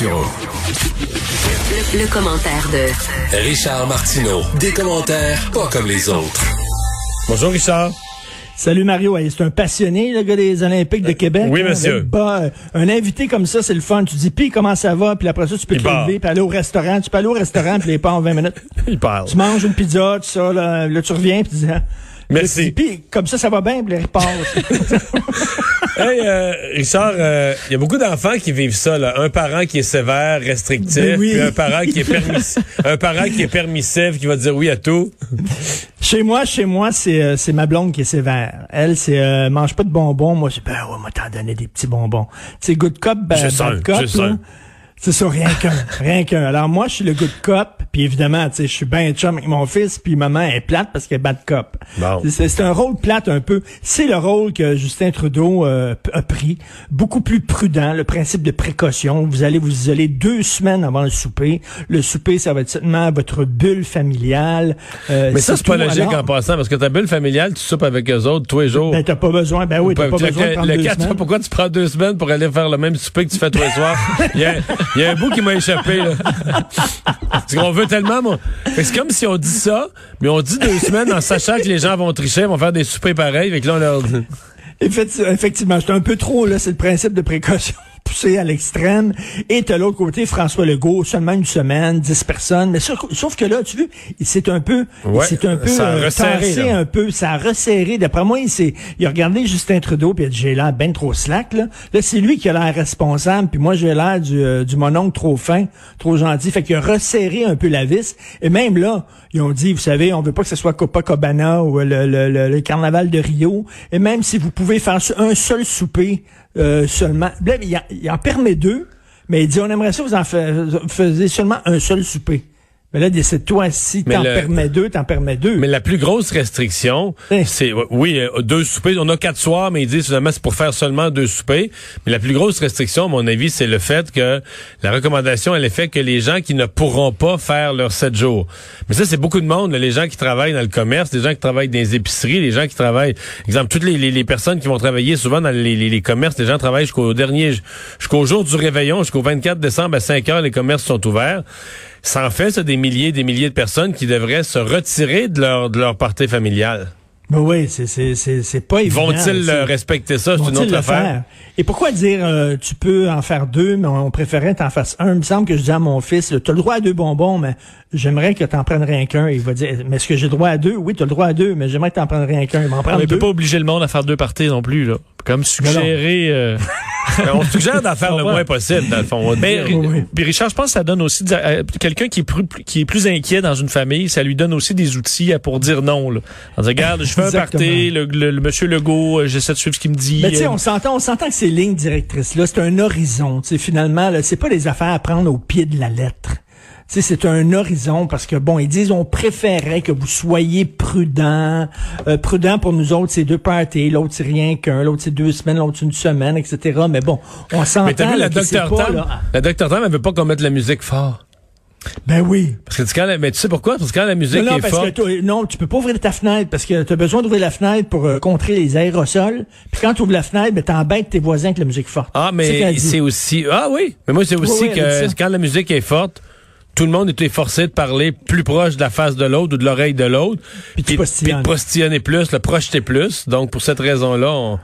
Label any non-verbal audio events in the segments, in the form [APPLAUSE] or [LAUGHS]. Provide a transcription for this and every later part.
Le, le commentaire de Richard Martineau. Des commentaires pas comme les autres. Bonjour Richard. Salut Mario, Hey, c'est un passionné, le gars des Olympiques de Québec. Oui, hein, monsieur. bas, euh, un invité comme ça, c'est le fun. Tu dis, puis comment ça va? Puis après ça, tu peux Il te part. lever, puis aller au restaurant. Tu peux aller au restaurant, puis les pas en 20 minutes. [LAUGHS] Il parle. Tu manges une pizza, tout ça, là, là, tu reviens, puis tu dis, ah. Merci. Puis comme ça, ça va bien, les [LAUGHS] repart. Hey, euh, Richard, euh, il y a beaucoup d'enfants qui vivent ça. Là. Un parent qui est sévère, restrictif, Ben oui. puis un parent qui est permissif, un parent qui est permissif, qui va dire oui à tout. chez moi, chez moi, c'est euh, c'est ma blonde qui est sévère. Elle, c'est euh, mange pas de bonbons. Moi, c'est ben ouais, moi t'en donner des petits bonbons. C'est good cop, ben, bad cop. C'est ça, rien qu'un, rien qu'un. Alors moi, je suis le good cop, puis évidemment, tu sais, je suis ben chum avec mon fils, puis maman est plate parce qu'elle est bad cop. Bon. C'est c'est un rôle plate un peu. C'est le rôle que Justin Trudeau euh, a pris, beaucoup plus prudent, le principe de précaution. Vous allez vous isoler deux semaines avant le souper. Le souper, ça va être seulement votre bulle familiale. Euh, Mais ça, c'est pas logique Alors, en passant, parce que ta bulle familiale, tu soupes avec eux autres tous les jours. Ben, t'as pas besoin. Ben oui, t'as pas besoin de prendre le deux quatre, semaines. pourquoi tu prends deux semaines pour aller faire le même souper que tu fais tous les soirs? [LAUGHS] Il y a, un bout qui m'a échappé, là. [LAUGHS] Qu'on veut tellement, moi. C'est comme si on dit ça, mais on dit deux semaines en sachant que les gens vont tricher, vont faire des soupers pareils, fait que là, on leur Effectivement, c'est un peu trop, là, c'est le principe de précaution poussé à l'extrême. Et de l'autre côté, François Legault, seulement une semaine, 10 personnes. Mais sauf, sauf que là, tu vois, il s'est un peu, Ouais, c'est un peu ça a euh, resserré, un peu, ça a resserré. D'après moi, il s'est, il a regardé Justin Trudeau puis il a dit, j'ai l'air ben trop slack, là. Là, c'est lui qui a l'air responsable puis moi, j'ai l'air du, euh, du mononcle trop fin, trop gentil. Fait qu'il a resserré un peu la vis. Et même là, ils ont dit, vous savez, on veut pas que ce soit Copacabana ou le, le, le, le carnaval de Rio. Et même si vous pouvez faire un seul souper euh, seulement, il, en, il en permet deux, mais il dit, on aimerait ça vous en fa- faisiez seulement un seul souper. Mais là, c'est toi, si t'en le- permets deux, t'en permets deux. Mais la plus grosse restriction, Eh. c'est oui, euh, deux soupers. On a quatre soirs, mais ils disent finalement c'est pour faire seulement deux soupers. Mais la plus grosse restriction, à mon avis, c'est le fait que la recommandation, elle est faite que les gens qui ne pourront pas faire leurs sept jours. Mais ça, c'est beaucoup de monde. là, les gens qui travaillent dans le commerce, les gens qui travaillent dans les épiceries, les gens qui travaillent, exemple, toutes les, les, les personnes qui vont travailler souvent dans les commerces, les gens travaillent jusqu'au dernier, jusqu'au jour du réveillon, jusqu'au 24 décembre à 5 heures, les commerces sont ouverts. Ça en fait, ça, des milliers et des milliers de personnes qui devraient se retirer de leur, de leur partie familiale. Ben oui, c'est, c'est, pas évident. Vont-ils respecter ça? C'est une autre le affaire. faire? Et pourquoi dire euh, tu peux en faire deux, mais on préférait t'en fasses un? Il me semble que je dis à mon fils, tu as le droit à deux bonbons, mais j'aimerais que t'en prennes rien qu'un. Il va dire, mais est-ce que j'ai le droit à deux? Oui, tu as le droit à deux, mais j'aimerais que t'en prennes rien qu'un. Il m'en prend Mais il deux. peut pas obliger le monde à faire deux parties non plus, là. Comme suggérer. euh, [LAUGHS] Euh, On suggère d'en faire le moins possible, dans le fond. On dit, Mais, oui, puis Richard, je pense que ça donne aussi euh, quelqu'un qui est plus qui est plus inquiet dans une famille, ça lui donne aussi des outils pour dire non. Là. En disant, regarde, je fais un party, le, le- le monsieur Legault, euh, j'essaie de suivre ce qu'il me dit. Mais tu sais, on s'entend, on s'entend que ces lignes directrices-là, c'est un horizon. Tu sais, finalement, là, c'est pas des affaires à prendre au pied de la lettre. Tu sais, c'est un horizon parce que bon, ils disent on préférait que vous soyez prudent, euh, prudent pour nous autres c'est deux parties, l'autre c'est rien qu'un, l'autre c'est deux semaines, l'autre c'est une semaine, etc. Mais bon, on s'entend. Mais t'as vu, la docteur Tam, là, la docteur Tam, elle veut pas qu'on mette la musique fort. Ben oui. Parce que tu- quand la- mais tu sais pourquoi? Parce que quand la musique Non, non, est parce forte, non, tu peux pas ouvrir ta fenêtre parce que tu as besoin d'ouvrir la fenêtre pour euh, contrer les aérosols. Puis quand tu ouvres la fenêtre, ben t'embêtes tes voisins avec la musique forte. ah, mais c'est aussi, ah oui, mais moi, c'est aussi oui, que quand la musique est forte, tout le monde était forcé de parler plus proche de la face de l'autre ou de l'oreille de l'autre. Puis de postillonner plus, le projeter plus. Donc, pour cette raison-là, on, de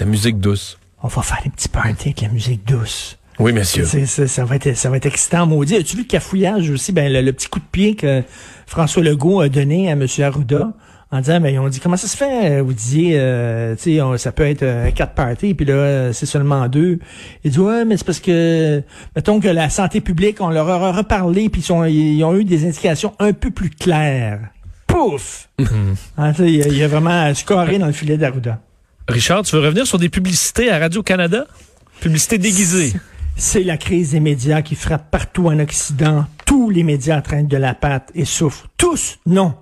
la musique douce. On va faire des petits parties avec la musique douce. Oui, monsieur. C'est- c'est- ça, va être, ça va être excitant, maudit. As-tu vu le cafouillage aussi? Ben, le, le petit coup de pied que François Legault a donné à M. Arruda? En disant, ils ont dit, comment ça se fait? Vous disiez, euh, tu sais, on- ça peut être euh, quatre parties, puis là, euh, c'est seulement deux. Il dit, ouais, mais c'est parce que, mettons que la santé publique, on leur a reparlé, puis ils, ils ont eu des indications un peu plus claires. Pouf! Hein, tu sais, il, a- il a vraiment scoré dans le filet d'Arruda. Richard, tu veux revenir sur des publicités à Radio-Canada? Publicités déguisées. C'est la crise des médias qui frappe partout en Occident. Tous les médias traînent de la patte et souffrent. Tous, non.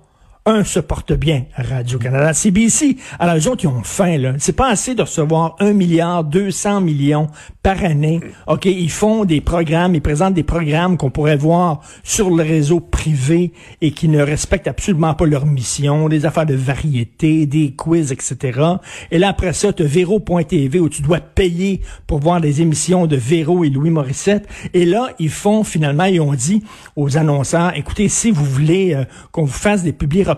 Un se porte bien, Radio-Canada, CBC. Alors, les autres, ils ont faim, là. C'est pas assez de recevoir un milliard, 200 millions par année. OK, ils font des programmes, ils présentent des programmes qu'on pourrait voir sur le réseau privé et qui ne respectent absolument pas leur mission, des affaires de variété, des quiz, etc. Et là, après ça, tu as Véro.tv où tu dois payer pour voir des émissions de Véro et Louis Morissette. Et là, ils font, finalement, ils ont dit aux annonceurs, écoutez, si vous voulez euh, qu'on vous fasse des publics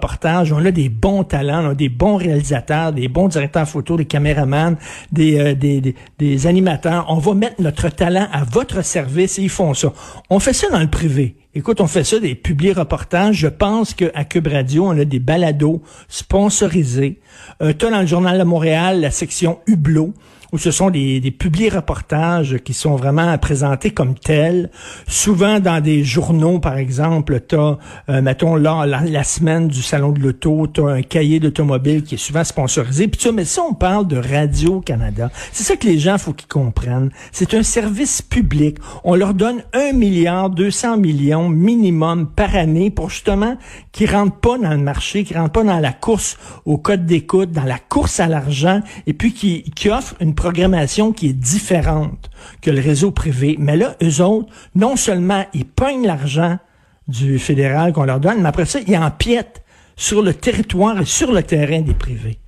on a des bons talents, on a des bons réalisateurs, des bons directeurs photo, des caméramans, des, euh, des, des, des animateurs, on va mettre notre talent à votre service et ils font ça. On fait ça dans le privé. Écoute, on fait ça des publics reportages. Je pense qu'à Cube Radio, on a des balados sponsorisés. Euh, tu dans le Journal de Montréal la section Hublot où ce sont des, des publics-reportages qui sont vraiment présentés comme tels. Souvent dans des journaux, par exemple, tu as, euh, mettons, là, la, semaine du Salon de l'Auto, tu as un cahier d'automobile qui est souvent sponsorisé. Puis tu mais ça, on parle de Radio-Canada. C'est ça que les gens, faut qu'ils comprennent. C'est un service public. On leur donne un milliard, 200 millions minimum par année pour justement qu'ils rentrent pas dans le marché, qu'ils rentrent pas dans la course au code d'écoute, dans la course à l'argent, et puis qui, qui offrent une programmation qui est différente que le réseau privé. Mais là, eux autres, non seulement ils pognent l'argent du fédéral qu'on leur donne, mais après ça, ils empiètent sur le territoire et sur le terrain des privés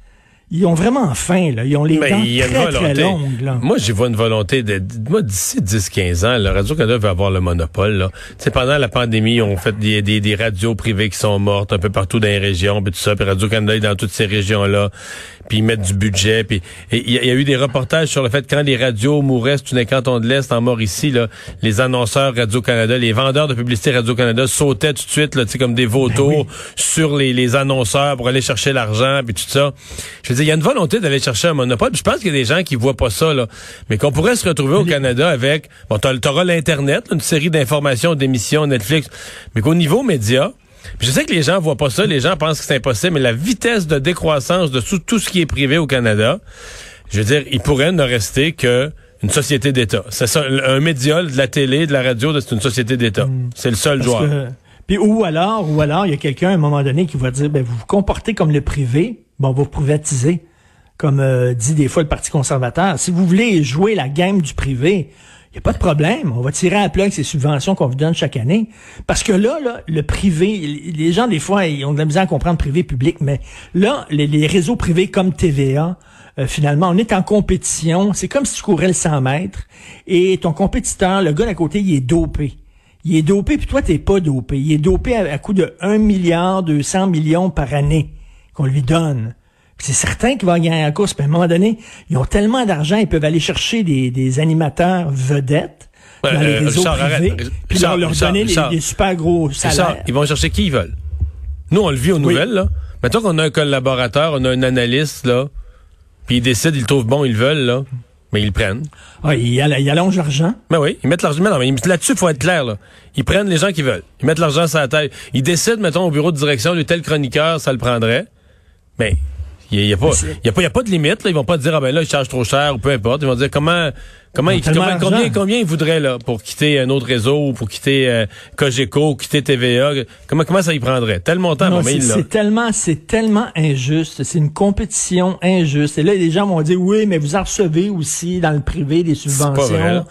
ils ont vraiment faim, là. Ils ont les dents très, très longues, là. Moi, j'y vois une volonté de, moi, d'ici 10-15 ans, le Radio-Canada va avoir le monopole, là. Tu pendant la pandémie, on fait des, des, des, radios privées qui sont mortes un peu partout dans les régions, puis tout ça, puis Radio-Canada est dans toutes ces régions-là, puis ils mettent du budget, puis il y, a eu des reportages sur le fait que quand les radios mouraient, c'est une canton de l'Est, en mort ici, là, les annonceurs Radio-Canada, les vendeurs de publicité Radio-Canada sautaient tout de suite, là, tu sais, comme des vautours ben sur les, les annonceurs pour aller chercher l'argent, puis tout ça il y a une volonté d'aller chercher un monopole. je pense qu'il y a des gens qui voient pas ça, là. Mais qu'on pourrait se retrouver au Canada avec, bon, t'auras l'Internet, une série d'informations, d'émissions, Netflix, mais qu'au niveau média, je sais que les gens voient pas ça, les gens pensent que c'est impossible, mais la vitesse de décroissance de tout, ce qui est privé au Canada, je veux dire, il pourrait ne rester que une société d'État. C'est ça, un média, de la télé, de la radio, c'est une société d'État. Hmm. C'est le seul joueur. Puis ou alors, ou alors, il y a quelqu'un à un moment donné qui va dire, ben vous vous comportez comme le privé, bon, vous privatisez, comme euh, dit des fois le Parti conservateur. Si vous voulez jouer la game du privé, il n'y a pas de problème. On va tirer à plat ces subventions qu'on vous donne chaque année. Parce que là, le privé, les gens, des fois, ils ont de la misère à comprendre privé-public, mais là, les, réseaux privés comme TVA, euh, finalement, on est en compétition. C'est comme si tu courais le 100 mètres et ton compétiteur, le gars d'à côté, il est dopé. Il est dopé, puis toi, t'es pas dopé. Il est dopé à, à coût de 1 milliard 200 millions par année qu'on lui donne. C'est certain qu'il va gagner la course. Puis à un moment donné, ils ont tellement d'argent, ils peuvent aller chercher des, des animateurs vedettes dans les réseaux privés, puis leur, donner des, super gros salaires. ils vont chercher qui ils veulent? Nous, on le vit aux nouvelles. Là. Mettons qu'on a un collaborateur, on a un analyste, là, puis ils décident, ils le trouvent bon, ils le veulent, là. Mais ils le prennent. Ah, ils, allongent l'argent. Mais ben oui, ils mettent l'argent. Mais non, mais là-dessus, il faut être clair. Là. Ils prennent les gens qui veulent. Ils mettent l'argent sur la tête. Ils décident, mettons, au bureau de direction, le tel chroniqueur, ça le prendrait. Mais il n'y a, pas, y a, pas, y a pas de limite. Là. Ils vont pas dire, ah ben là, ils chargent trop cher ou peu importe. Ils vont dire comment, comment, ils, combien, combien, ils voudraient là, pour quitter un autre réseau ou pour quitter euh, Cogeco ou quitter TVA. Comment, comment ça y prendrait? Tel montant, C'est tellement, c'est tellement injuste. C'est une compétition injuste. Et là, les gens vont dire, oui, mais vous en recevez aussi dans le privé des subventions.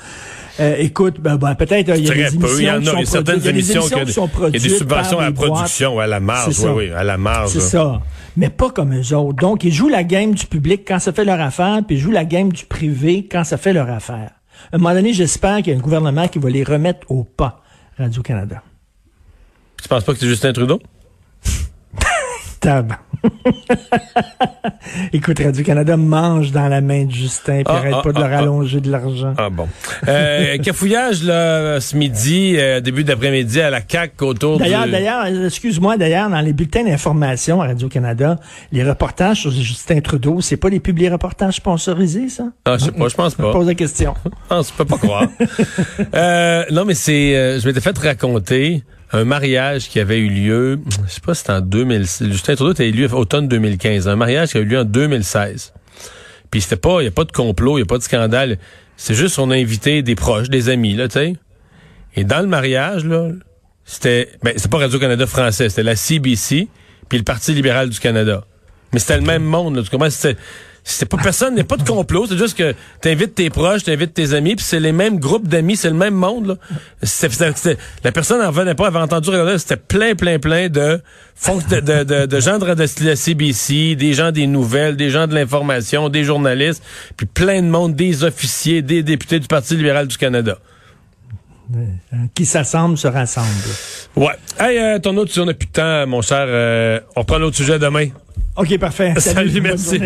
Euh, écoute, ben, ben, peut-être il y a des émissions il y, en a, certaines émissions qui sont produites. Il y a des subventions à la production, à la marge, oui, oui, à la marge. C'est ça mais pas comme eux autres. Donc, ils jouent la game du public quand ça fait leur affaire, puis ils jouent la game du privé quand ça fait leur affaire. À un moment donné, j'espère qu'il y a un gouvernement qui va les remettre au pas, Radio-Canada. Tu penses pas que c'est Justin Trudeau? [LAUGHS] Écoute, Radio-Canada mange dans la main de Justin, puis ah, arrête ah, pas de leur ah, allonger de l'argent. Ah bon. Euh, [LAUGHS] cafouillage, là, ce midi, euh, début d'après-midi, à la CAC autour D'ailleurs, d'ailleurs, excuse-moi, d'ailleurs, dans les bulletins d'information à Radio-Canada, les reportages sur Justin Trudeau, c'est pas les publiés reportages sponsorisés, ça? Ah, je sais pas, je pense pas. Je pose la question. [LAUGHS] ah, je peux pas croire. euh, non, mais c'est, euh, je m'étais fait raconter un mariage qui avait eu lieu, je sais pas si c'était en 2006, Justin Trudeau était élu automne 2015, un mariage qui a eu lieu en 2016. Puis c'était pas, il y a pas de complot, il y a pas de scandale, c'est juste on a invité des proches, des amis là, tu sais. Et dans le mariage là, c'était ben c'est pas Radio Canada français, c'était la CBC, puis le Parti libéral du Canada. Mais c'était le même monde, là. Tu comprends? C'était pas personne, il n'y a pas de complot. C'est juste que t'invites tes proches, t'invites tes amis, puis c'est les mêmes groupes d'amis, c'est le même monde. Là. La personne en venait pas, avait entendu regarder, c'était plein, plein, plein de, de, de, de, de gens de la CBC, des gens des nouvelles, des gens de l'information, des journalistes, puis plein de monde, des officiers, des députés du Parti libéral du Canada. Qui s'assemble se rassemble. Ouais. Hey, euh, ton autre, si on n'a plus de temps, mon cher, euh, on reprend l'autre sujet demain. OK, parfait. [LAUGHS] Salut, merci.